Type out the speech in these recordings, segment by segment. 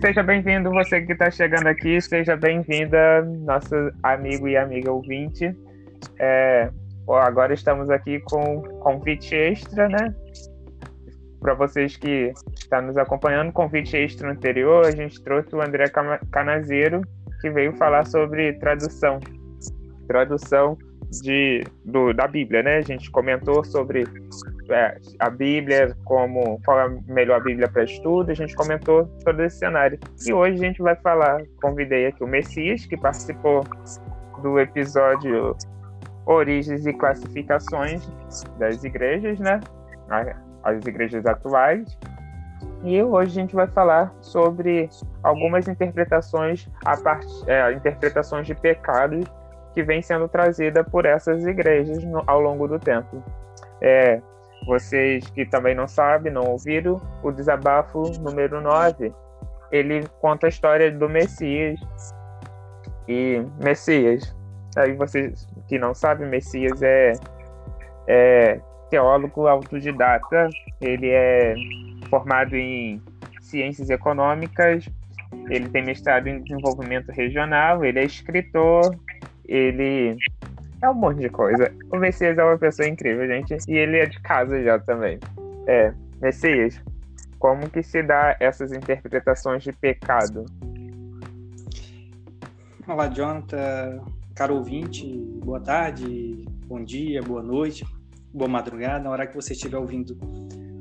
Seja bem-vindo você que está chegando aqui, seja bem-vinda, nosso amigo e amiga ouvinte. É, agora estamos aqui com convite extra, né? Para vocês que estão nos acompanhando, convite extra anterior, a gente trouxe o André Canazeiro, que veio falar sobre tradução. Tradução de, do, da Bíblia, né? A gente comentou sobre é, a Bíblia, como qual é a melhor Bíblia para estudo, a gente comentou todo esse cenário. E hoje a gente vai falar, convidei aqui o Messias, que participou do episódio Origens e Classificações das Igrejas, né? As igrejas atuais. E hoje a gente vai falar sobre algumas interpretações, a part... É, interpretações de pecados que vem sendo trazida por essas igrejas no, ao longo do tempo. É, vocês que também não sabem, não ouviram, o desabafo número 9, ele conta a história do Messias. E Messias, aí vocês que não sabem, Messias é, é teólogo autodidata, ele é formado em ciências econômicas, ele tem mestrado em desenvolvimento regional, ele é escritor, ele é um monte de coisa. O Messias é uma pessoa incrível, gente. E ele é de casa já também. É, Messias, como que se dá essas interpretações de pecado? Olá, Jonathan, caro ouvinte, boa tarde, bom dia, boa noite, boa madrugada, na hora que você estiver ouvindo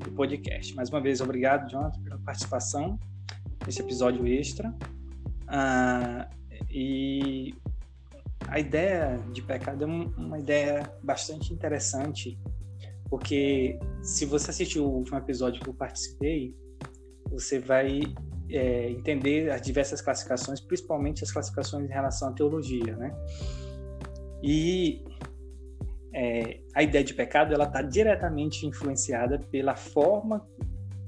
o podcast. Mais uma vez, obrigado, Jonathan, pela participação nesse episódio extra. Ah, e a ideia de pecado é uma ideia bastante interessante, porque se você assistiu o último episódio que eu participei, você vai é, entender as diversas classificações, principalmente as classificações em relação à teologia, né? E é, a ideia de pecado ela está diretamente influenciada pela forma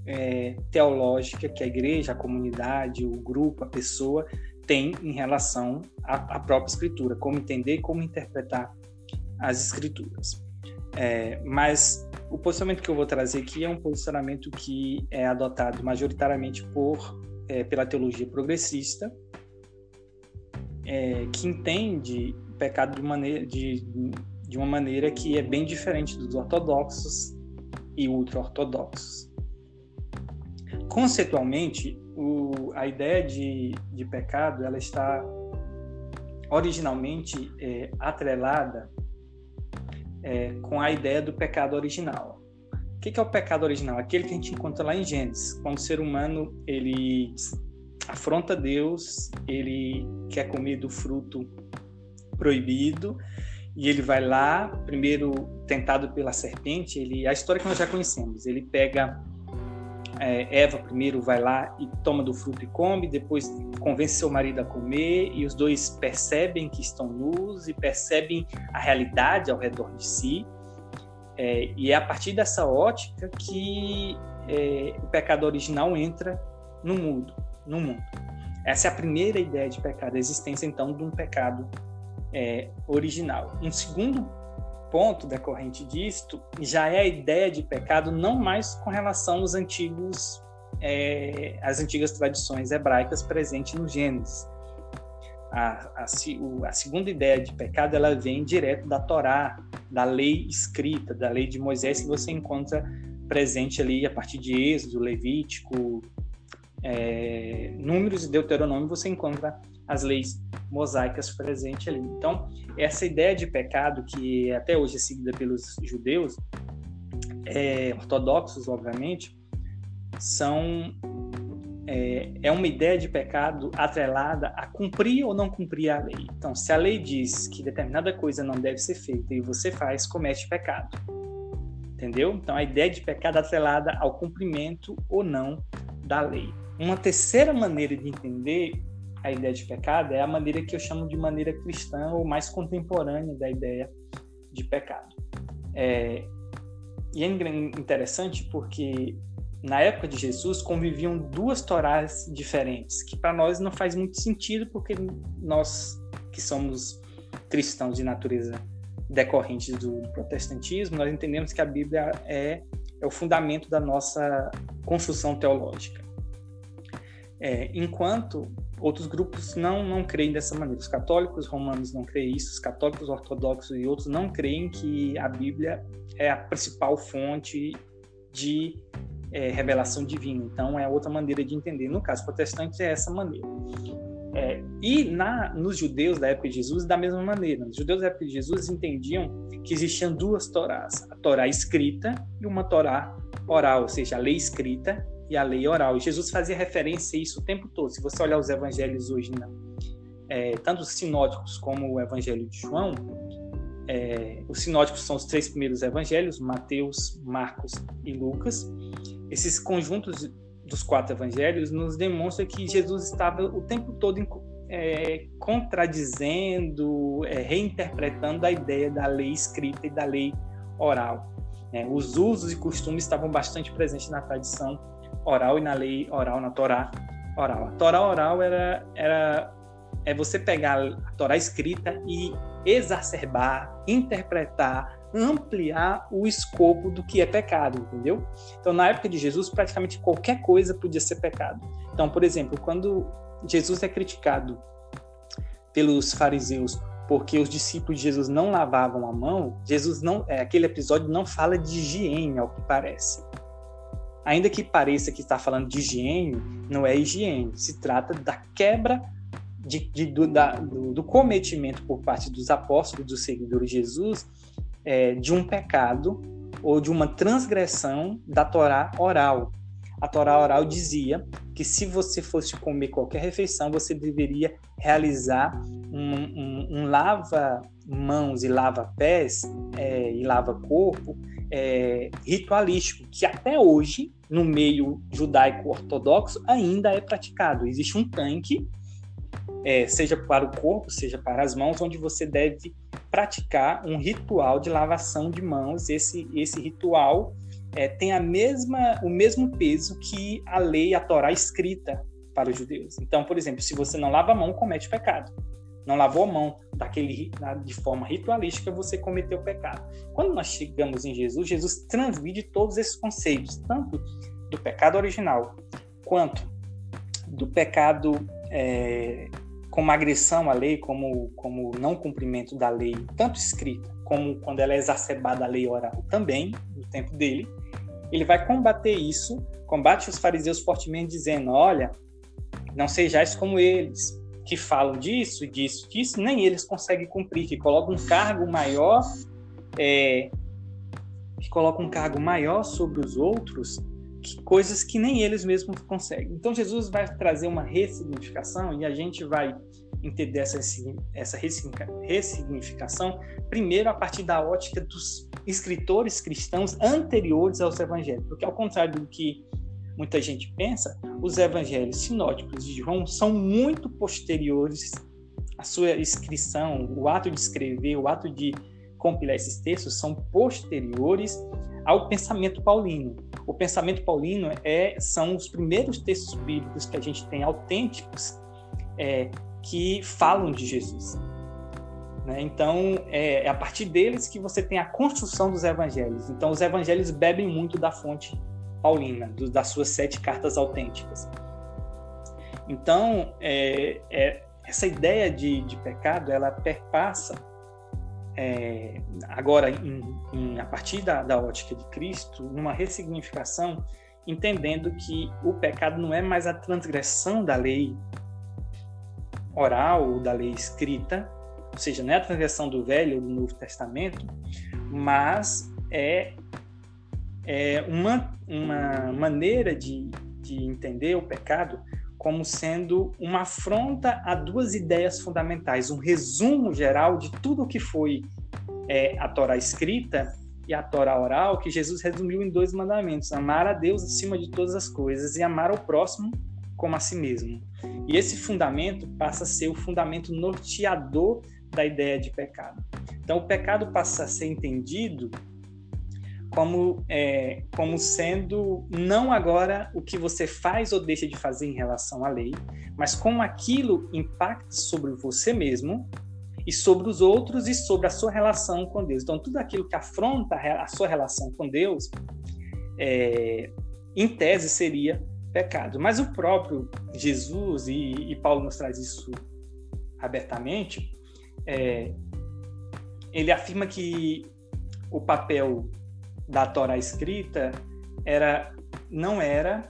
é, teológica que a igreja, a comunidade, o grupo, a pessoa tem em relação à, à própria escritura, como entender e como interpretar as escrituras. É, mas o posicionamento que eu vou trazer aqui é um posicionamento que é adotado majoritariamente por é, pela teologia progressista, é, que entende o pecado de, maneira, de, de uma maneira que é bem diferente dos ortodoxos e ultra-ortodoxos. Conceitualmente, o, a ideia de, de pecado ela está originalmente é, atrelada é, com a ideia do pecado original. O que, que é o pecado original? Aquele que a gente encontra lá em Gênesis, quando o ser humano ele afronta Deus, ele quer comer do fruto proibido e ele vai lá, primeiro tentado pela serpente, ele a história que nós já conhecemos, ele pega é, Eva primeiro vai lá e toma do fruto e come, depois convence seu marido a comer e os dois percebem que estão nus e percebem a realidade ao redor de si. É, e é a partir dessa ótica que é, o pecado original entra no mundo, no mundo. Essa é a primeira ideia de pecado, a existência então de um pecado é, original. Um segundo ponto decorrente disto já é a ideia de pecado não mais com relação aos antigos é, às antigas tradições hebraicas presentes no Gênesis, a, a, a, segunda ideia de pecado ela vem direto da Torá, da lei escrita, da lei de Moisés que você encontra presente ali a partir de Êxodo, Levítico, é, Números e Deuteronômio, você encontra as leis mosaicas presentes ali. Então, essa ideia de pecado, que até hoje é seguida pelos judeus, é, ortodoxos, obviamente, são é, é uma ideia de pecado atrelada a cumprir ou não cumprir a lei. Então, se a lei diz que determinada coisa não deve ser feita e você faz, comete pecado. Entendeu? Então, a ideia de pecado atrelada ao cumprimento ou não da lei. Uma terceira maneira de entender a ideia de pecado é a maneira que eu chamo de maneira cristã ou mais contemporânea da ideia de pecado. É, e é interessante porque na época de Jesus conviviam duas Torás diferentes, que para nós não faz muito sentido, porque nós que somos cristãos de natureza decorrentes do, protestantismo, nós entendemos que a Bíblia é, é o fundamento da nossa construção teológica. É, enquanto outros grupos não, não creem dessa maneira. Os católicos romanos não creem isso, os católicos ortodoxos e outros não creem que a Bíblia é a principal fonte de é, revelação divina. Então, é outra maneira de entender. No caso protestante, é essa maneira. É, e na, nos judeus da época de Jesus, da mesma maneira. Os judeus da época de Jesus entendiam que existiam duas Torás: a Torá escrita e uma Torá oral, ou seja, a lei escrita e a lei oral. E Jesus fazia referência a isso o tempo todo. Se você olhar os evangelhos hoje, né, é, tanto os sinóticos como o evangelho de João, é, os sinóticos são os três primeiros evangelhos, Mateus, Marcos e Lucas. Esses conjuntos dos quatro evangelhos nos demonstram que Jesus estava o tempo todo é, contradizendo, é, reinterpretando a ideia da lei escrita e da lei oral. Né? Os usos e costumes estavam bastante presentes na tradição oral e na lei oral, na Torá oral. A Torá oral era, era é você pegar a Torá escrita e exacerbar, interpretar, ampliar o escopo do que é pecado, entendeu? Então, na época de Jesus, praticamente qualquer coisa podia ser pecado. Então, por exemplo, quando Jesus é criticado pelos fariseus porque os discípulos de Jesus não lavavam a mão, Jesus não, é, aquele episódio não fala de higiene, ao que parece. Ainda que pareça que está falando de higiene, não é higiene, se trata da quebra de, de, do, da, do, do, cometimento por parte dos apóstolos, dos seguidores de Jesus, é, de um pecado ou de uma transgressão da Torá oral. A Torá oral dizia que se você fosse comer qualquer refeição, você deveria realizar um, um, um lava-mãos e lava-pés é, e lava-corpo é, ritualístico, que até hoje, no meio judaico-ortodoxo, ainda é praticado. Existe um tanque é, seja para o corpo, seja para as mãos, onde você deve praticar um ritual de lavação de mãos. Esse, esse ritual é, tem a mesma, o mesmo peso que a lei, a Torá escrita para os judeus. Então, por exemplo, se você não lava a mão, comete pecado. Não lavou a mão daquele, de forma ritualística, você cometeu pecado. Quando nós chegamos em Jesus, Jesus transmite todos esses conceitos, tanto do pecado original quanto do pecado é, como agressão à lei, como, como não cumprimento da lei, tanto escrita como quando ela é exacerbada a lei oral também, no tempo dele, ele vai combater isso, combate os fariseus fortemente, dizendo: olha, não sejais como eles, que falam disso, disso, disso, nem eles conseguem cumprir, que colocam um cargo maior, é, que colocam um cargo maior sobre os outros, que, coisas que nem eles mesmos conseguem. Então Jesus vai trazer uma ressignificação e a gente vai entender essa, essa ressignificação primeiro a partir da ótica dos escritores cristãos anteriores aos evangelhos, porque ao contrário do que muita gente pensa, os evangelhos sinóticos de João são muito posteriores à sua inscrição, o ato de escrever, o ato de compilar esses textos são posteriores ao pensamento paulino. O pensamento paulino é, são os primeiros textos bíblicos que a gente tem autênticos é, que falam de Jesus. Né? Então, é, é, a partir deles que você tem a construção dos evangelhos. Então, os evangelhos bebem muito da fonte paulina, do, das suas sete cartas autênticas. Então, é, é, essa ideia de, de pecado, ela perpassa é, agora em, em, a partir da, da ótica de Cristo, numa ressignificação, entendendo que o pecado não é mais a transgressão da lei oral ou da lei escrita, ou seja, não é a transgressão do Velho ou do Novo Testamento, mas é, é uma, uma maneira de, de entender o pecado como sendo uma afronta a duas ideias fundamentais, um resumo geral de tudo o que foi é, a Torá escrita e a Torá oral, que Jesus resumiu em dois mandamentos: amar a Deus acima de todas as coisas e amar ao próximo como a si mesmo. E esse fundamento passa a ser o fundamento norteador da ideia de pecado. Então, o pecado passa a ser entendido como, é, como sendo não agora o que você faz ou deixa de fazer em relação à lei, mas como aquilo impacta sobre você mesmo e sobre os outros e sobre a sua relação com Deus. Então, tudo aquilo que afronta a sua relação com Deus, é, em tese, seria pecado. Mas o próprio Jesus, e, e Paulo nos traz isso abertamente, é, ele afirma que o papel da Torá escrita era não era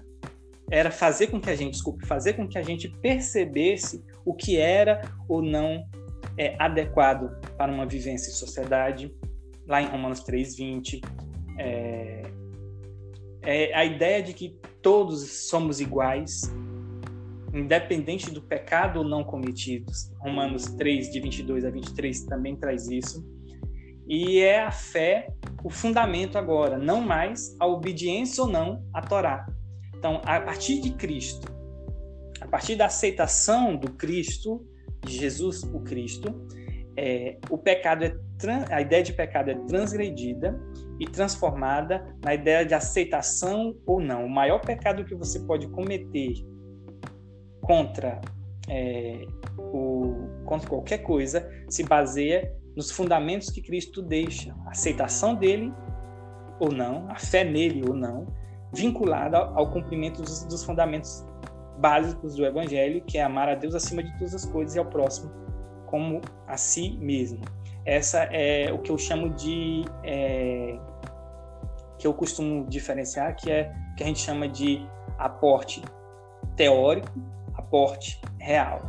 era fazer com que a gente, desculpe, fazer com que a gente percebesse o que era ou não é, adequado para uma vivência em sociedade. Lá em Romanos 3:20 é, é a ideia de que todos somos iguais, independente do pecado ou não cometido. Romanos 3 de 22 a 23 também traz isso. E é a fé o fundamento agora, não mais a obediência ou não à Torá. Então, a partir de Cristo, a partir da aceitação do Cristo, de Jesus o Cristo, é, o pecado é a ideia de pecado é transgredida e transformada na ideia de aceitação ou não. O maior pecado que você pode cometer contra é, o, contra qualquer coisa se baseia nos fundamentos que Cristo deixa, a aceitação dele ou não, a fé nele ou não, vinculada ao cumprimento dos, fundamentos básicos do Evangelho, que é amar a Deus acima de todas as coisas e ao próximo como a si mesmo. Essa é o que eu chamo de é, que eu costumo diferenciar, que é que a gente chama de aporte teórico, aporte real,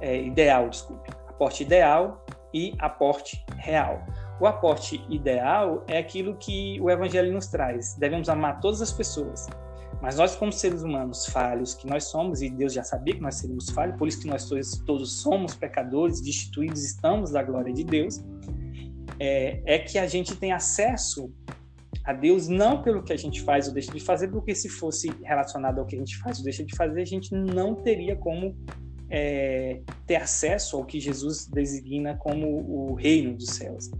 é, ideal, desculpe, aporte ideal e aporte real. O aporte ideal é aquilo que o Evangelho nos traz. Devemos amar todas as pessoas. Mas nós, como seres humanos falhos que nós somos, e Deus já sabia que nós seríamos falhos, por isso que nós todos, todos somos pecadores, destituídos, estamos da glória de Deus, é, é que a gente tem acesso a Deus não pelo que a gente faz ou deixa de fazer, porque se fosse relacionado ao que a gente faz ou deixa de fazer, a gente não teria como é, ter acesso ao que Jesus designa como o reino dos céus.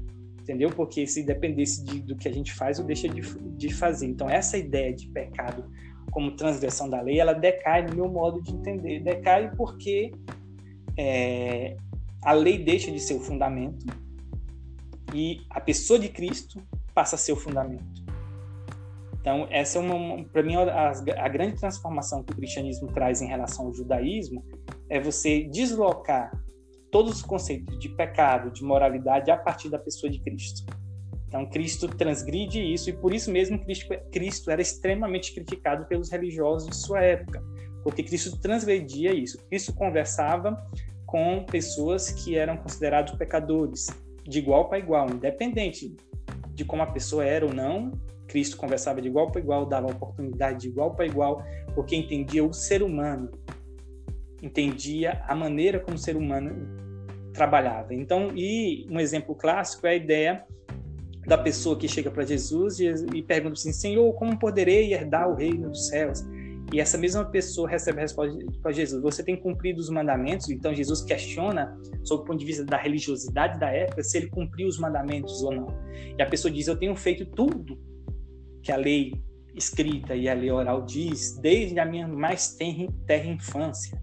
Entendeu? Porque se dependesse de, do que a gente faz ou deixa de, de fazer. Então, essa ideia de pecado como transgressão da lei, ela decai no meu modo de entender. Decai porque é, a lei deixa de ser o fundamento e a pessoa de Cristo passa a ser o fundamento. Então, essa é uma, para mim, a, a, grande transformação que o cristianismo traz em relação ao judaísmo é você deslocar todos os conceitos de pecado, de moralidade a partir da pessoa de Cristo. Então, Cristo transgride isso e por isso mesmo Cristo, Cristo era extremamente criticado pelos religiosos de sua época, porque Cristo transgredia isso. Cristo conversava com pessoas que eram considerados pecadores, de igual para igual, independente de como a pessoa era ou não, Cristo conversava de igual para igual, dava oportunidade de igual para igual, porque entendia o ser humano, entendia a maneira como o ser humano trabalhava. Então, e um exemplo clássico é a ideia da pessoa que chega para Jesus e, e pergunta assim: Senhor, como poderei herdar o reino dos céus? E essa mesma pessoa recebe a resposta para Jesus: Você tem cumprido os mandamentos? Então Jesus questiona, sob o ponto de vista da religiosidade da época, se ele cumpriu os mandamentos ou não. E a pessoa diz: Eu tenho feito tudo que a lei escrita e a lei oral diz, desde a minha mais terra infância.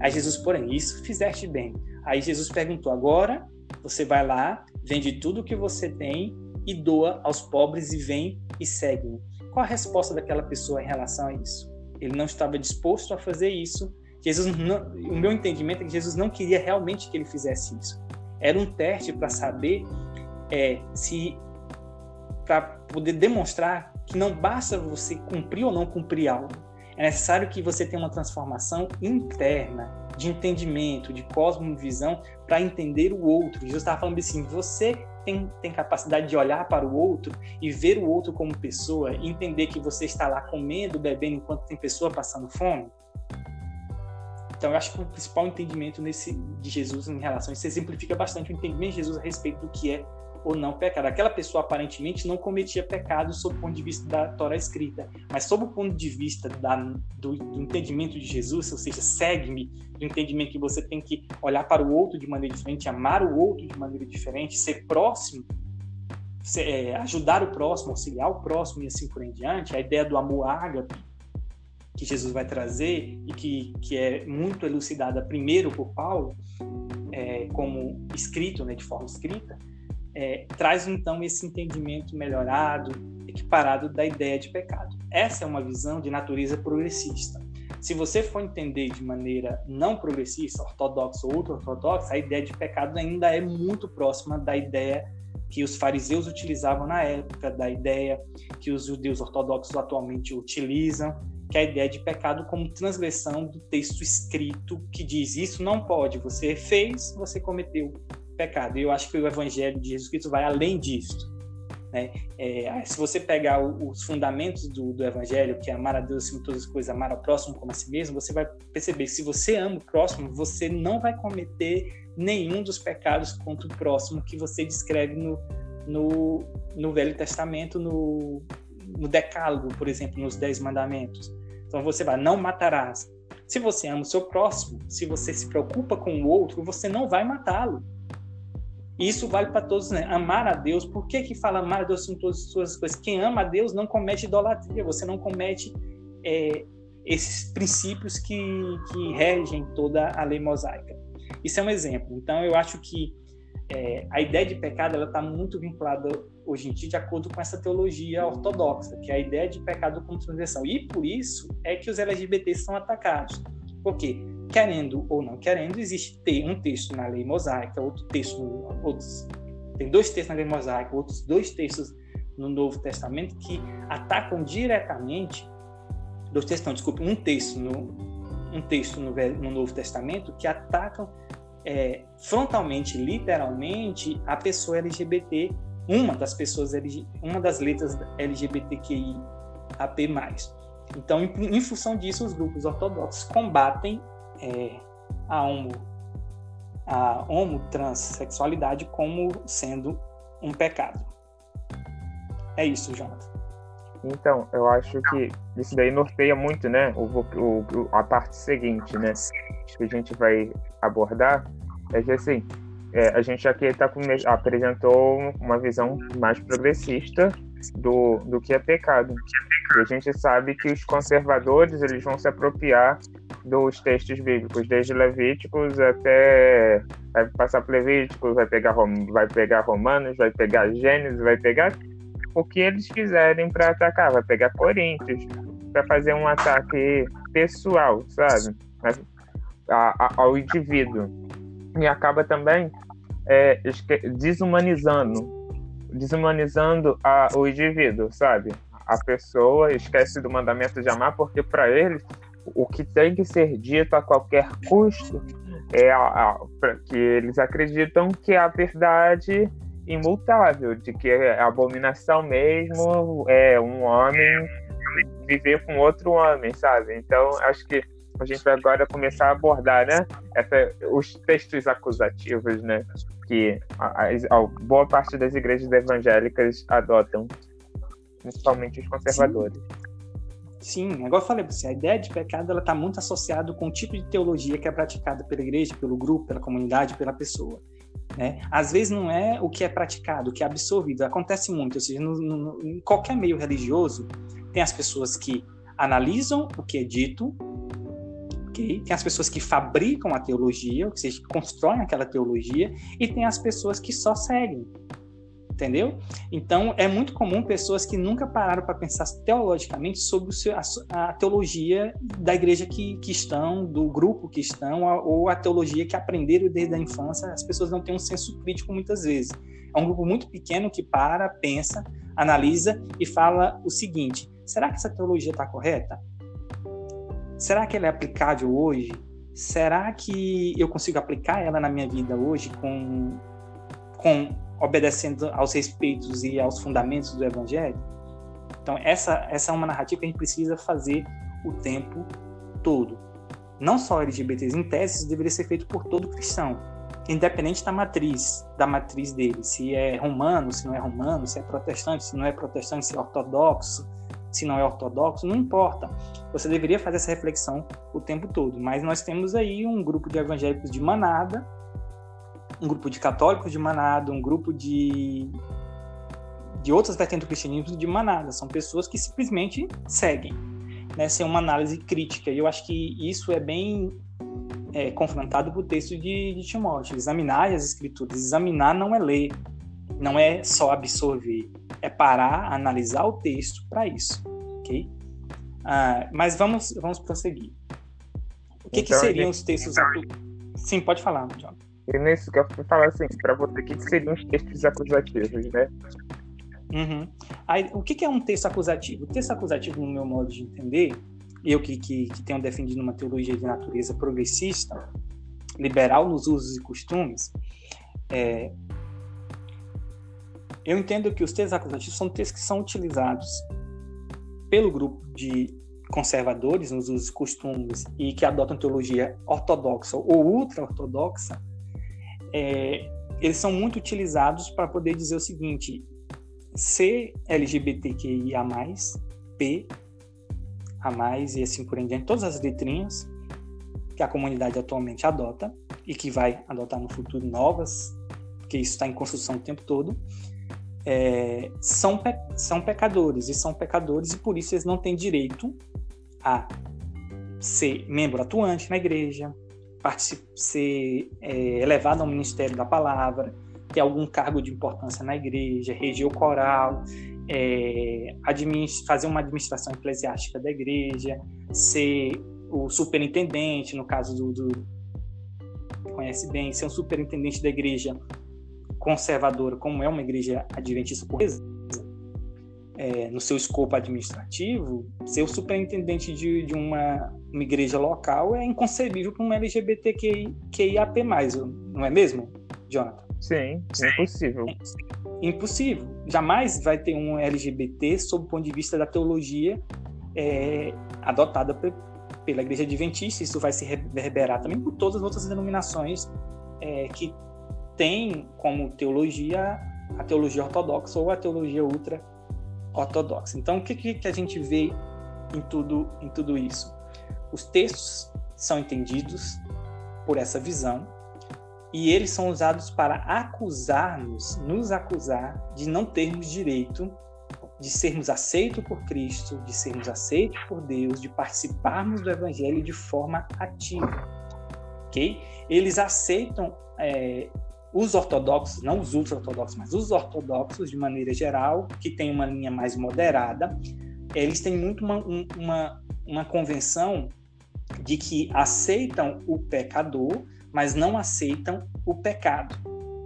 Aí Jesus, porém, isso fizeste bem. Aí Jesus perguntou: agora você vai lá, vende tudo o que você tem e doa aos pobres e vem e segue-me. Qual a resposta daquela pessoa em relação a isso? Ele não estava disposto a fazer isso Jesus não, o meu entendimento é que Jesus não queria realmente que ele fizesse isso. Era um teste para saber é, se para poder demonstrar que não basta você cumprir ou não cumprir algo. É necessário que você tenha uma transformação interna, de entendimento, de cosmovisão, para entender o outro. Jesus estava falando assim: você tem, tem capacidade de olhar para o outro e ver o outro como pessoa, e entender que você está lá comendo, bebendo enquanto tem pessoa passando fome? Então, eu acho que o principal entendimento nesse, de Jesus em relação a isso exemplifica bastante o entendimento de Jesus a respeito do que é ou não pecado. Aquela pessoa aparentemente não cometia pecado sob o ponto de vista da Torá escrita, mas sob o ponto de vista da, do, do, entendimento de Jesus, ou seja, segue-me, do entendimento que você tem que olhar para o outro de maneira diferente, amar o outro de maneira diferente, ser próximo, ser, é, ajudar o próximo, auxiliar o próximo e assim por em diante, a ideia do amor ágape que Jesus vai trazer e que, que é muito elucidada primeiro por Paulo, é, como escrito, né, de forma escrita, é, traz então esse entendimento melhorado, equiparado da ideia de pecado. Essa é uma visão de natureza progressista. Se você for entender de maneira não progressista, ortodoxa ou ultra-ortodoxa, a ideia de pecado ainda é muito próxima da ideia que os fariseus utilizavam na época, da ideia que os judeus ortodoxos atualmente utilizam, que é a ideia de pecado como transgressão do texto escrito que diz isso não pode, você fez, você cometeu pecado. E eu acho que o Evangelho de Jesus Cristo vai além disso. Né? É, se você pegar os fundamentos do, do, Evangelho, que é amar a Deus acima de todas as coisas, amar ao próximo como a si mesmo, você vai perceber que se você ama o próximo, você não vai cometer nenhum dos pecados contra o próximo que você descreve no, no, no Velho Testamento, no, no Decálogo, por exemplo, nos Dez Mandamentos. Então você vai, não matarás. Se você ama o seu próximo, se você se preocupa com o outro, você não vai matá-lo. Isso vale para todos, né? Amar a Deus. Por que que fala amar a Deus em todas as suas coisas? Quem ama a Deus não comete idolatria. Você não comete é, esses princípios que, que regem toda a lei mosaica. Isso é um exemplo. Então, eu acho que é, a ideia de pecado ela está muito vinculada hoje em dia de acordo com essa teologia ortodoxa, que é a ideia de pecado como transgressão. E por isso é que os LGBTs são atacados. Por quê? Querendo ou não querendo, existe um texto na lei mosaica, outro texto, outros, tem dois textos na lei mosaica, outros dois textos no Novo Testamento que atacam diretamente, dois textos, não, desculpe, um texto no um texto no, no Novo Testamento que atacam é, frontalmente, literalmente, a pessoa LGBT, uma das pessoas, uma das letras LGBTQI AP+. Então, em, em função disso, os grupos ortodoxos combatem é, a homo a homotransexualidade como sendo um pecado. É isso, Jonathan. Então, eu acho que isso daí norteia muito, né, o, o, a parte seguinte, né, que a gente vai abordar, é que assim, é, a gente aqui tá com, apresentou uma visão mais progressista do, do que é pecado. E a gente sabe que os conservadores eles vão se apropriar dos textos bíblicos, desde Levíticos até vai passar por Levíticos, vai pegar vai pegar Romanos, vai pegar Gênesis, vai pegar o que eles quiserem para atacar, vai pegar Coríntios para fazer um ataque pessoal, sabe, a, a, ao indivíduo e acaba também é, desumanizando desumanizando a, o indivíduo, sabe? A pessoa esquece do mandamento de amar porque para eles o que tem que ser dito a qualquer custo é a, a, que eles acreditam que a verdade imutável, de que é abominação mesmo é um homem viver com outro homem, sabe? Então, acho que a gente vai agora começar a abordar, né? Essa, os textos acusativos, né? Que a, a, a, boa parte das igrejas evangélicas adotam, principalmente os conservadores. Sim, Sim agora eu falei para você, a ideia de pecado ela está muito associada com o tipo de teologia que é praticada pela igreja, pelo grupo, pela comunidade, pela pessoa. Né? Às vezes não é o que é praticado, o que é absorvido. Acontece muito, ou seja, no, no, em qualquer meio religioso, tem as pessoas que analisam o que é dito ok? Tem as pessoas que fabricam a teologia, ou seja, que constroem aquela teologia, e tem as pessoas que só seguem. Entendeu? Então, é muito comum pessoas que nunca pararam para pensar teologicamente sobre seu, a, a, teologia da igreja que, que estão, do grupo que estão, ou a teologia que aprenderam desde a infância. As pessoas não têm um senso crítico muitas vezes. É um grupo muito pequeno que para, pensa, analisa e fala o seguinte: será que essa teologia está correta? Será que ela é aplicável hoje? Será que eu consigo aplicar ela na minha vida hoje com, com obedecendo aos respeitos e aos fundamentos do Evangelho? Então, essa, essa é uma narrativa que a gente precisa fazer o tempo todo. Não só LGBTs, em tese, isso deveria ser feito por todo cristão, independente da matriz, da matriz dele, se é romano, se não é romano, se é protestante, se não é protestante, se é ortodoxo, se não é ortodoxo, não importa. Você deveria fazer essa reflexão o tempo todo. Mas nós temos aí um grupo de evangélicos de manada um grupo de católicos de manada, um grupo de de outras vertentes do cristianismo de manada. São pessoas que simplesmente seguem, né, sem uma análise crítica. E eu acho que isso é bem é, confrontado com o texto de, de Timóteo. Examinar as escrituras. Examinar não é ler, não é só absorver, é parar, analisar o texto para isso, ok? Ah, mas vamos, vamos prosseguir. O que, então, que seriam gente... os textos... Sim, pode falar, John. E nisso que eu fui falar assim, para você, o que, seriam os textos acusativos, né? Uhum. Aí, o que, que é um texto acusativo? O texto acusativo, no meu modo de entender, eu que, que, que tenho defendido uma teologia de natureza progressista, liberal nos usos e costumes, é, eu entendo que os textos acusativos são textos que são utilizados pelo grupo de conservadores nos usos e costumes e que adotam teologia ortodoxa ou ultra-ortodoxa é, eles são muito utilizados para poder dizer o seguinte: C LGBTQIA+, P a mais e assim por diante, todas as letrinhas que a comunidade atualmente adota e que vai adotar no futuro novas, porque isso está em construção o tempo todo, é, são, pe são pecadores e são pecadores e por isso eles não têm direito a ser membro atuante na igreja, ser é, elevado ao ministério da palavra, ter algum cargo de importância na igreja, reger o coral, é, fazer uma administração eclesiástica da igreja, ser o superintendente, no caso do, do conhece bem, ser um superintendente da igreja conservadora, como é uma igreja adventista por é, no seu escopo administrativo, ser o superintendente de, de uma, uma, igreja local é inconcebível para um LGBTQIAP+, não é mesmo, Jonathan? Sim, Sim. impossível. É, impossível. Jamais vai ter um LGBT sob o ponto de vista da teologia é, adotada pela igreja adventista. Isso vai se reverberar também por todas as outras denominações é, que têm como teologia a teologia ortodoxa ou a teologia ultra ortodoxa. Então, o que, que a gente vê em tudo, em tudo isso? Os textos são entendidos por essa visão e eles são usados para acusar-nos, nos acusar de não termos direito de sermos aceitos por Cristo, de sermos aceitos por Deus, de participarmos do Evangelho de forma ativa, ok? Eles aceitam é, os ortodoxos, não os ultra-ortodoxos, mas os ortodoxos, de maneira geral, que tem uma linha mais moderada, eles têm muito uma, uma, uma convenção de que aceitam o pecador, mas não aceitam o pecado.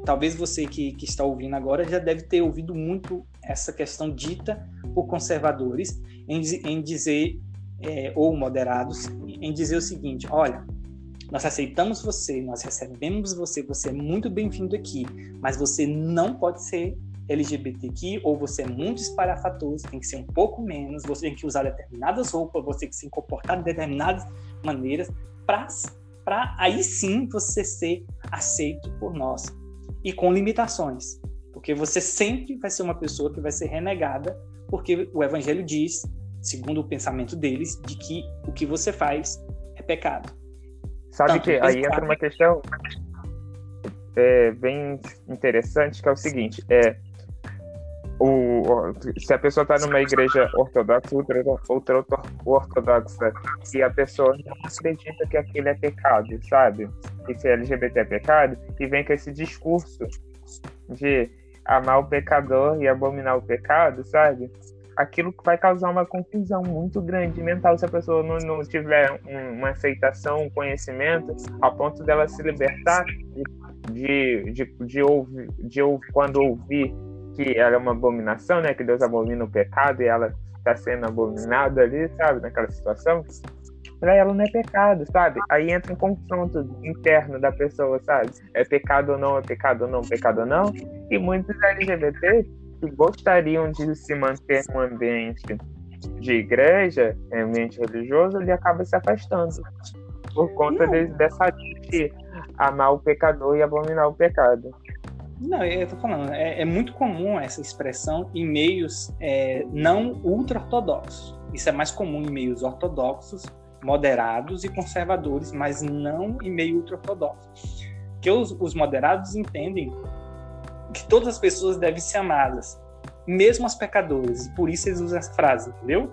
Talvez você que, que está ouvindo agora já deve ter ouvido muito essa questão dita por conservadores em, em dizer, é, ou moderados, em dizer o seguinte: olha, nós aceitamos você, nós recebemos você, você é muito bem-vindo aqui, mas você não pode ser LGBTQ ou você é muito espalhafatoso, tem que ser um pouco menos, você tem que usar determinadas roupas, você tem que se comportar de determinadas maneiras para aí sim você ser aceito por nós e com limitações, porque você sempre vai ser uma pessoa que vai ser renegada, porque o evangelho diz, segundo o pensamento deles, de que o que você faz é pecado. Sabe Tanto que aí entra uma questão é, bem interessante, que é o seguinte, é, o, se a pessoa está numa igreja ortodoxa, ultra, ultra ortodoxa, e a pessoa não acredita que aquilo é pecado, sabe? Que se LGBT é pecado, e vem com esse discurso de amar o pecador e abominar o pecado, sabe? Aquilo vai causar uma confusão muito grande mental se a pessoa não, não tiver uma aceitação, um conhecimento, ao ponto dela se libertar de, de, de, de ouvir, de ouvir, quando ouvir que ela é uma abominação, né? Que Deus abomina o pecado e ela está sendo abominada ali, sabe? Naquela situação para ela não é pecado, sabe? Aí entra um confronto interno da pessoa, sabe? É pecado ou não, é pecado ou não, pecado ou não. E muitos LGBT que gostariam de se manter no ambiente de igreja, ambiente religioso, ele acaba se afastando por conta de, dessa de amar o pecador e abominar o pecado. Não, eu tô falando, é, é muito comum essa expressão em meios é, não ultra-ortodoxos. Isso é mais comum em meios ortodoxos moderados e conservadores, mas não em meio ultra-ortodoxo. Que os, os moderados entendem que todas as pessoas devem ser amadas, mesmo as pecadoras, e por isso eles usam essa frase, entendeu?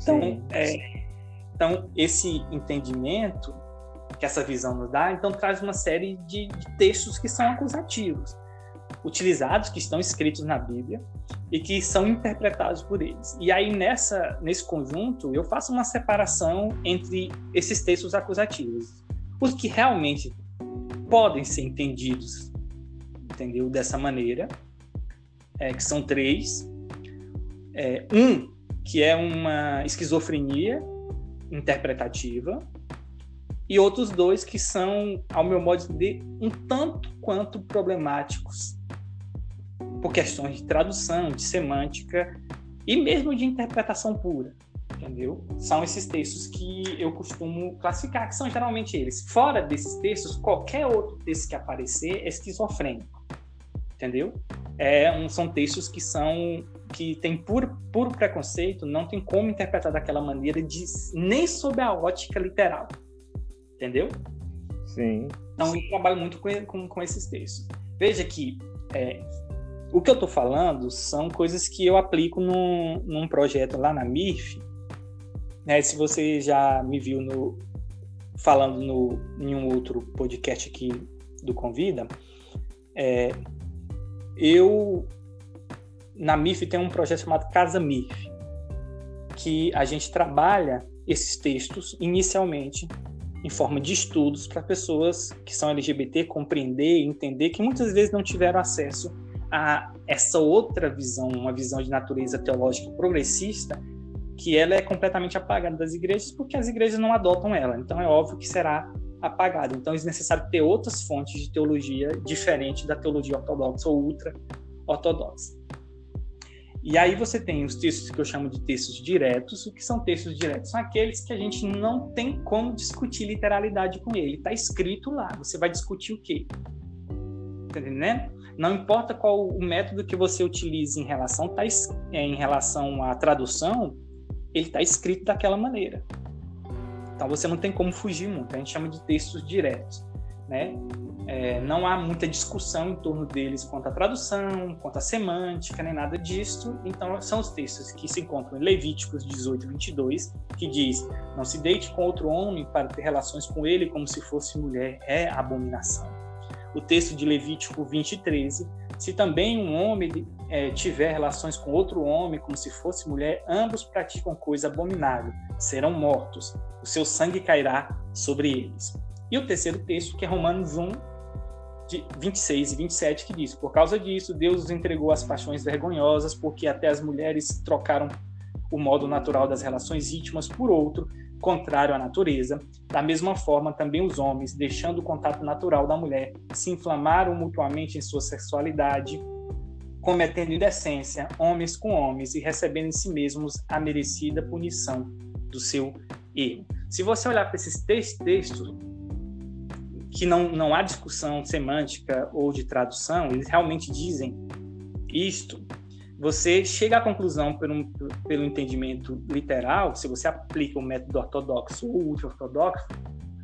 Então, é, então esse entendimento que essa visão nos dá, então traz uma série de, de textos que são acusativos utilizados, que estão escritos na Bíblia e que são interpretados por eles. E aí, nessa, nesse conjunto, eu faço uma separação entre esses textos acusativos, os que realmente podem ser entendidos, entendeu? Dessa maneira, é, que são três. É, um, que é uma esquizofrenia interpretativa, e outros dois que são, ao meu modo de um tanto quanto problemáticos por questões de tradução, de semântica e mesmo de interpretação pura, entendeu? São esses textos que eu costumo classificar, que são geralmente eles. Fora desses textos, qualquer outro texto que aparecer é esquizofrênico, entendeu? É, um, são textos que são que tem puro, puro preconceito, não tem como interpretar daquela maneira, de, nem sob a ótica literal, entendeu? Sim. Então eu trabalho muito com, com, com esses textos. Veja que é, o que eu estou falando são coisas que eu aplico num, num projeto lá na MIF. Né? Se você já me viu no, falando no, em um outro podcast aqui do Convida, é, eu na MIF tem um projeto chamado Casa MIF, que a gente trabalha esses textos inicialmente em forma de estudos para pessoas que são LGBT compreender e entender que muitas vezes não tiveram acesso a essa outra visão, uma visão de natureza teológica progressista, que ela é completamente apagada das igrejas porque as igrejas não adotam ela. Então é óbvio que será apagada. Então é necessário ter outras fontes de teologia diferente da teologia ortodoxa ou ultra ortodoxa. E aí você tem os textos que eu chamo de textos diretos. O que são textos diretos? São aqueles que a gente não tem como discutir literalidade com ele. Está escrito lá. Você vai discutir o quê? Tá entendendo? Não importa qual o método que você utilize em relação, tá, é, em relação à tradução, ele está escrito daquela maneira. Então você não tem como fugir muito. A gente chama de textos diretos. Né? É, não há muita discussão em torno deles quanto à tradução, quanto à semântica, nem nada disso. Então, são os textos que se encontram em Levíticos 18, 22, que diz: Não se deite com outro homem para ter relações com ele como se fosse mulher, é abominação o texto de Levítico 20, 13. Se também um homem é, tiver relações com outro homem, como se fosse mulher, ambos praticam coisa abominável, serão mortos, o seu sangue cairá sobre eles. E o terceiro texto, que é Romanos 1, de 26 e 27, que diz: Por causa disso, Deus os entregou às paixões vergonhosas, porque até as mulheres trocaram o modo natural das relações íntimas por outro, contrário à natureza. Da mesma forma, também os homens, deixando o contato natural da mulher, se inflamaram mutuamente em sua sexualidade, cometendo indecência, homens com homens, e recebendo em si mesmos a merecida punição do seu erro. Se você olhar para esses três textos, que não, não há discussão semântica ou de tradução, eles realmente dizem isto, você chega à conclusão pelo, pelo entendimento literal, se você aplica o método ortodoxo ou ultra-ortodoxo,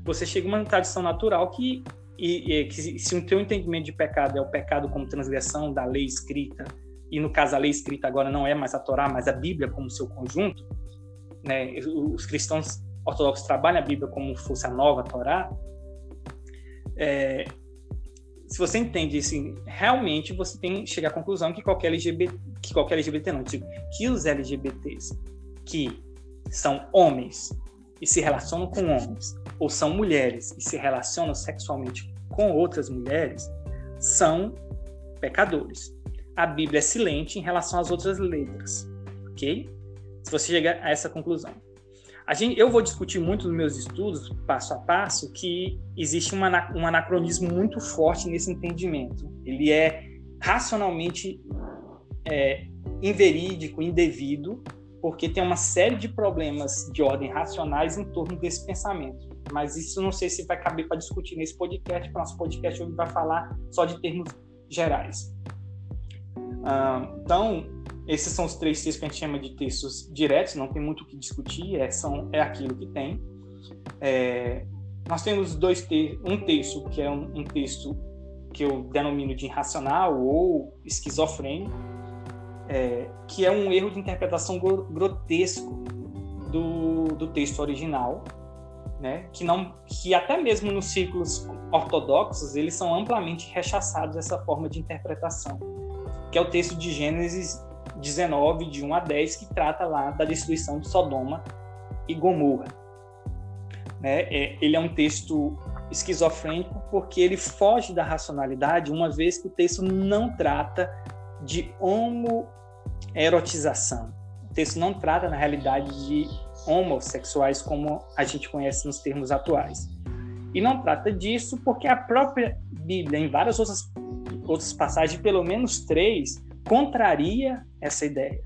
você chega a uma tradição natural que, e, e, que se o teu entendimento de pecado é o pecado como transgressão da lei escrita, e no caso a lei escrita agora não é mais a Torá, mas a Bíblia como seu conjunto, né? os cristãos ortodoxos trabalham a Bíblia como fosse a nova Torá, é, se você entende assim, realmente você tem que chegar à conclusão que qualquer LGBT, que qualquer LGBT não, tipo, que os LGBTs que são homens e se relacionam com homens, ou são mulheres e se relacionam sexualmente com outras mulheres, são pecadores. A Bíblia é silente em relação às outras letras, ok? Se você chegar a essa conclusão. Gente, eu vou discutir muito nos meus estudos, passo a passo, que existe uma, um anacronismo muito forte nesse entendimento. Ele é racionalmente é, inverídico, indevido, porque tem uma série de problemas de ordem racionais em torno desse pensamento. Mas isso não sei se vai caber para discutir nesse podcast, porque nosso podcast hoje vai falar só de termos gerais. Ah, então, esses são os três textos que a gente chama de textos diretos, não tem muito o que discutir, é, são, é aquilo que tem. É, nós temos dois te um texto que é um, um, texto que eu denomino de irracional ou esquizofrênico, é, que é um erro de interpretação grotesco do, do texto original, né? que não que até mesmo nos círculos ortodoxos eles são amplamente rechaçados essa forma de interpretação, que é o texto de Gênesis 19, de 1 a 10, que trata lá da destruição de Sodoma e Gomorra. Né? É, ele é um texto esquizofrênico porque ele foge da racionalidade, uma vez que o texto não trata de homoerotização. O texto não trata, na realidade, de homossexuais como a gente conhece nos termos atuais. E não trata disso porque a própria Bíblia, em várias outras, outras passagens, pelo menos três, contraria essa ideia.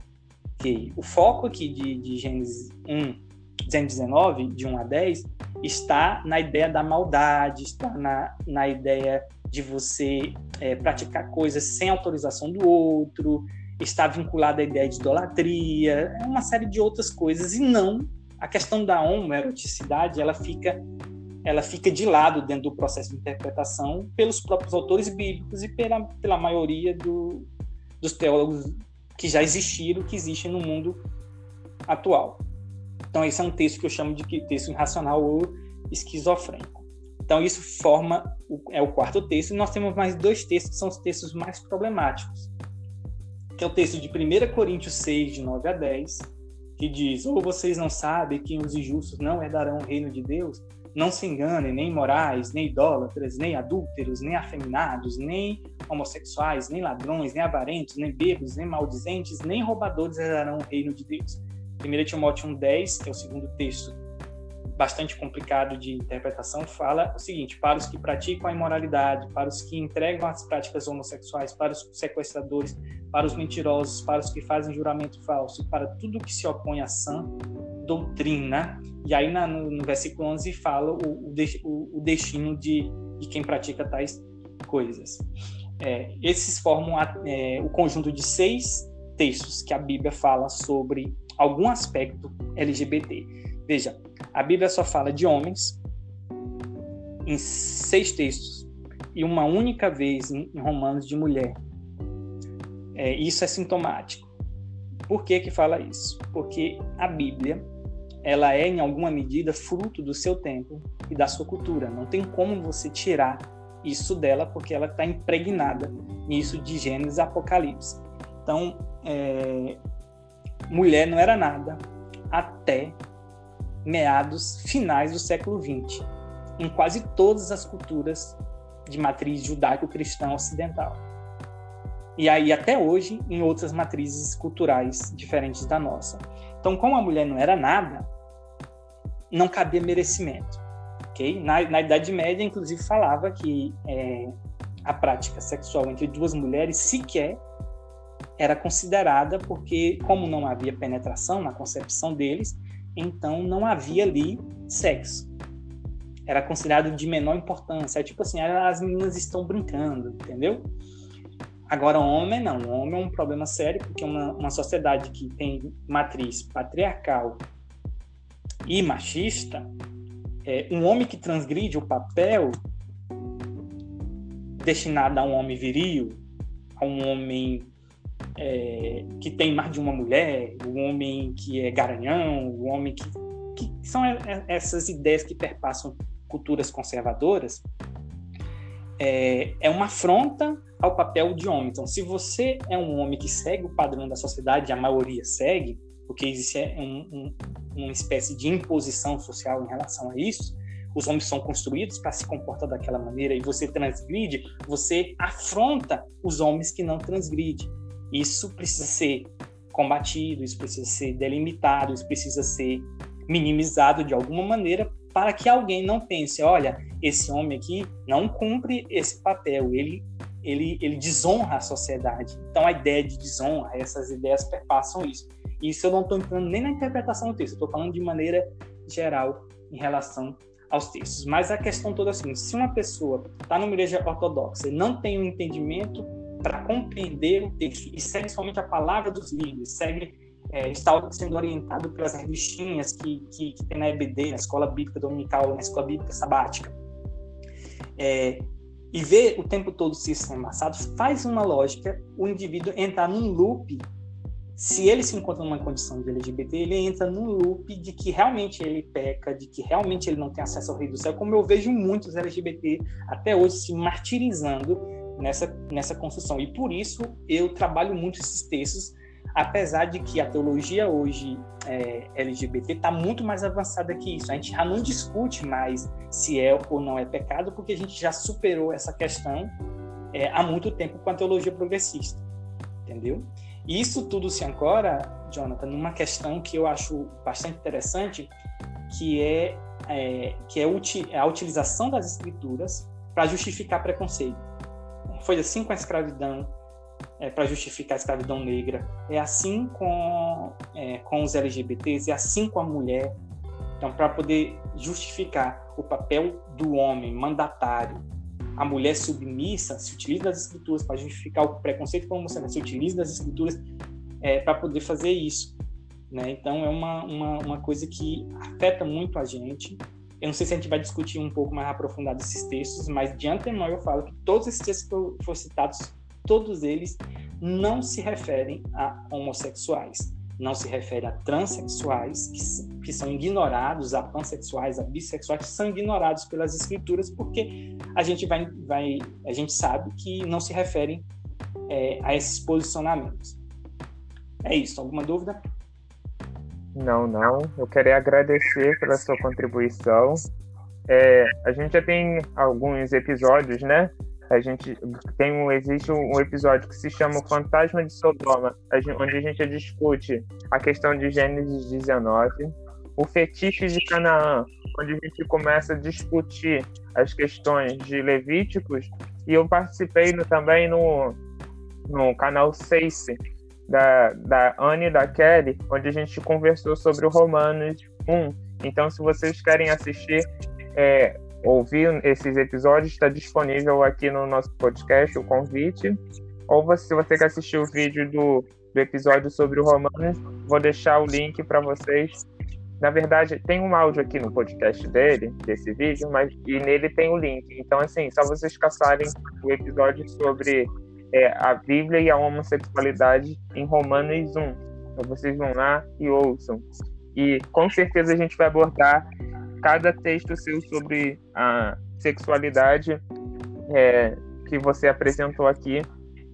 Que o foco aqui de, de Gênesis 1, 19, de 1 a 10, está na ideia da maldade, está na, na ideia de você é, praticar coisas sem autorização do outro, está vinculado à ideia de idolatria, uma série de outras coisas, e não a questão da homoeroticidade, ela fica ela fica de lado dentro do processo de interpretação pelos próprios autores bíblicos e pela, pela maioria do, dos teólogos que já existiram, que existem no mundo atual. Então, esse é um texto que eu chamo de texto irracional ou esquizofrênico. Então, isso forma o, é o quarto texto. E nós temos mais dois textos que são os textos mais problemáticos, que é o texto de 1 Coríntios 6, de 9 a 10, que diz: Ou vocês não sabem que os injustos não herdarão o reino de Deus? Não se enganem, nem morais, nem idólatras, nem adúlteros, nem afeminados, nem homossexuais, nem ladrões, nem avarentos, nem bêbados, nem maldizentes, nem roubadores herdarão o reino de Deus. 1 Timóteo 1,10, que é o segundo texto bastante complicado de interpretação, fala o seguinte: para os que praticam a imoralidade, para os que entregam as práticas homossexuais, para os sequestradores, para os mentirosos, para os que fazem juramento falso, para tudo que se opõe à sã doutrina. E aí na, no, no, versículo 11 fala o, o, o destino de, de quem pratica tais coisas. É, esses formam a, é, o conjunto de seis textos que a Bíblia fala sobre algum aspecto LGBT. Veja, a Bíblia só fala de homens em seis textos e uma única vez em Romanos de mulher. É, isso é sintomático. Por que que fala isso? Porque a Bíblia ela é em alguma medida fruto do seu tempo e da sua cultura. Não tem como você tirar isso dela porque ela está impregnada nisso de Gênesis Apocalipse. Então, é, mulher não era nada até meados finais do século XX, em quase todas as culturas de matriz judaico-cristã ocidental. E aí, até hoje, em outras matrizes culturais diferentes da nossa. Então, como a mulher não era nada, não cabia merecimento. Okay? Na, na Idade Média, inclusive, falava que é, a prática sexual entre duas mulheres sequer era considerada porque, como não havia penetração na concepção deles, então não havia ali sexo. Era considerado de menor importância. É tipo assim, as meninas estão brincando, entendeu? Agora, homem não. O homem é um problema sério, porque uma, uma sociedade que tem matriz patriarcal e machista, é, um homem que transgride o papel destinado a um homem viril, a um homem é, que tem mais de uma mulher, o homem que é garanhão, o homem que, que são essas ideias que perpassam culturas conservadoras, é, é uma afronta ao papel de homem. Então, se você é um homem que segue o padrão da sociedade, a maioria segue, porque existe é, um, um, uma espécie de imposição social em relação a isso, os homens são construídos para se comportar daquela maneira e você transgride, você afronta os homens que não transgridem. Isso precisa ser combatido, isso precisa ser delimitado, isso precisa ser minimizado de alguma maneira para que alguém não pense, olha, esse homem aqui não cumpre esse papel, ele ele, ele desonra a sociedade. Então a ideia de desonra, essas ideias perpassam isso. Isso eu não estou entrando nem na interpretação do texto, estou falando de maneira geral em relação aos textos. Mas a questão toda é assim: se uma pessoa está numa igreja ortodoxa e não tem um entendimento para compreender o texto e segue somente a palavra dos líderes, segue é, está sendo orientado pelas revistinhas que, que, que, tem na EBD, na Escola Bíblica Dominical, na Escola Bíblica Sabática, é, e vê o tempo todo se embaçado, faz uma lógica o indivíduo entrar num loop. Se ele se encontra numa condição de LGBT, ele entra num loop de que realmente ele peca, de que realmente ele não tem acesso ao Rei do Céu, como eu vejo muitos LGBT até hoje se martirizando nessa, nessa construção. E por isso eu trabalho muito esses textos apesar de que a teologia hoje é, LGBT está muito mais avançada que isso. A gente já não discute mais se é ou não é pecado, porque a gente já superou essa questão é, há muito tempo com a teologia progressista, entendeu? E isso tudo se ancora, Jonathan, numa questão que eu acho bastante interessante, que é, é que é a utilização das escrituras para justificar preconceito. Foi assim com a escravidão, é, para justificar a escravidão negra. É assim com, é, com os LGBTs, é assim com a mulher. Então, para poder justificar o papel do homem mandatário, a mulher submissa, se utiliza das escrituras para justificar o preconceito como você se utiliza das escrituras é, para poder fazer isso. Né? Então, é uma, uma, uma coisa que afeta muito a gente. Eu não sei se a gente vai discutir um pouco mais aprofundado esses textos, mas de antemão eu falo que todos esses textos que foram citados todos eles não se referem a homossexuais, não se refere a transexuais, que, que são ignorados, a pansexuais, a bissexuais, que são ignorados pelas escrituras, porque a gente, vai, vai, a gente sabe que não se referem é, a esses posicionamentos. É isso, alguma dúvida? Não, não. Eu queria agradecer pela sua contribuição. É, a gente já tem alguns episódios, né? a gente tem um existe um episódio que se chama o Fantasma de Sodoma, onde a gente discute a questão de Gênesis 19, o fetiche de Canaã, onde a gente começa a discutir as questões de Levíticos, e eu participei no, também no, no canal Seice, da, da Anne e da Kelly, onde a gente conversou sobre o Romanos 1. Então, se vocês querem assistir, é, ouvir esses episódios, está disponível aqui no nosso podcast, o convite. Ou você, se você quer assistir o vídeo do, do episódio sobre o Romanos, vou deixar o link para vocês. Na verdade, tem um áudio aqui no podcast dele, desse vídeo, mas e nele tem o link. Então, assim, só vocês caçarem o episódio sobre é, a Bíblia e a homossexualidade em Romanos 1. Então, vocês vão lá e ouçam. E com certeza a gente vai abordar cada texto seu sobre a sexualidade é, que você apresentou aqui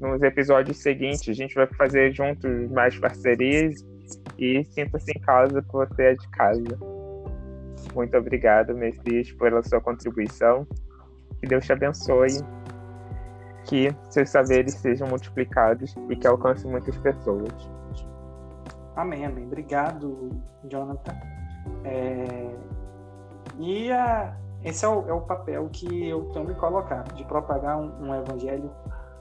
nos episódios seguintes. A gente vai fazer juntos mais parcerias e sinta-se em casa que você é de casa. Muito obrigado, Messias, pela sua contribuição. Que Deus te abençoe. Que seus saberes sejam multiplicados e que alcance muitas pessoas. Amém, amém. Obrigado, Jonathan. É, e a, esse é o, é o, papel que eu tenho me colocado, de propagar um, um, evangelho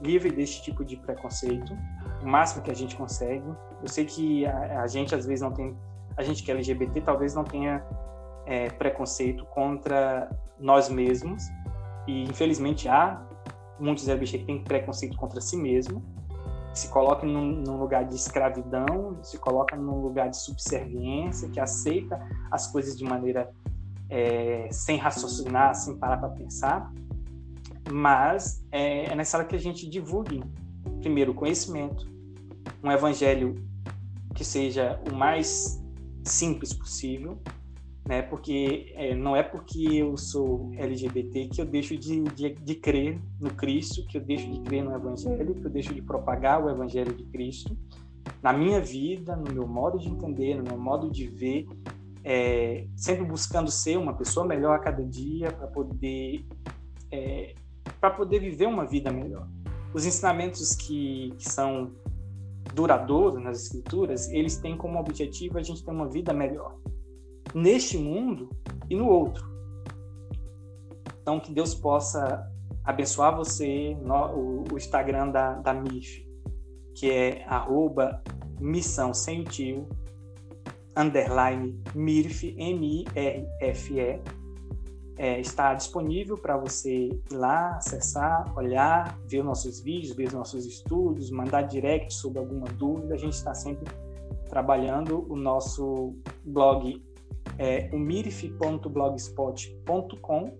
livre desse tipo de preconceito, o máximo que a gente consegue. Eu sei que a, a gente, às vezes, não tem. A gente que é LGBT talvez não tenha é, preconceito contra nós mesmos, e infelizmente há muitos LGBT que têm preconceito contra si mesmo, se coloca num, num, lugar de escravidão, se coloca num lugar de subserviência, que aceita as coisas de maneira é, sem raciocinar, sem parar para pensar, mas é, é necessário que a gente divulgue, primeiro, o conhecimento, um evangelho que seja o mais simples possível, né? Porque é, não é porque eu sou LGBT que eu deixo de, de, de, crer no Cristo, que eu deixo de crer no Evangelho, que eu deixo de propagar o Evangelho de Cristo na minha vida, no meu modo de entender, no meu modo de ver, é, sempre buscando ser uma pessoa melhor a cada dia para poder é, para poder viver uma vida melhor. Os ensinamentos que, que são duradouros nas escrituras, eles têm como objetivo a gente ter uma vida melhor neste mundo e no outro. Então, que Deus possa abençoar você, no, o, Instagram da, da MIF, que é arroba missão sem tio, underline MIRF, M-I-R-F-E, é, está disponível para você ir lá, acessar, olhar, ver nossos vídeos, ver nossos estudos, mandar direct sobre alguma dúvida. A gente está sempre trabalhando o nosso blog é umirif.blogspot.com,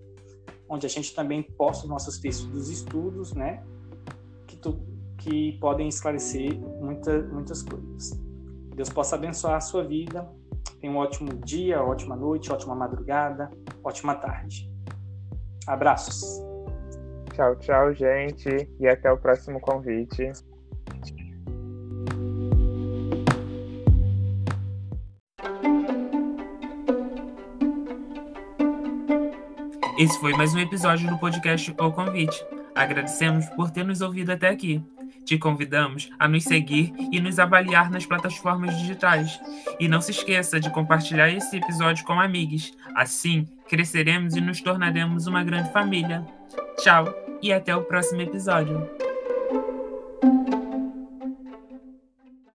onde a gente também posta os nossos textos dos estudos, né? Que, tu, que podem esclarecer muita, muitas coisas. Deus possa abençoar a sua vida. Tenha um ótimo dia, ótima noite, ótima madrugada, ótima tarde. Abraços. Tchau, tchau, gente. E até o próximo convite. Esse foi mais um episódio do podcast O Convite. Agradecemos por ter nos ouvido até aqui. Te convidamos a nos seguir e nos avaliar nas plataformas digitais. E não se esqueça de compartilhar esse episódio com amigos. Assim, cresceremos e nos tornaremos uma grande família. Tchau e até o próximo episódio.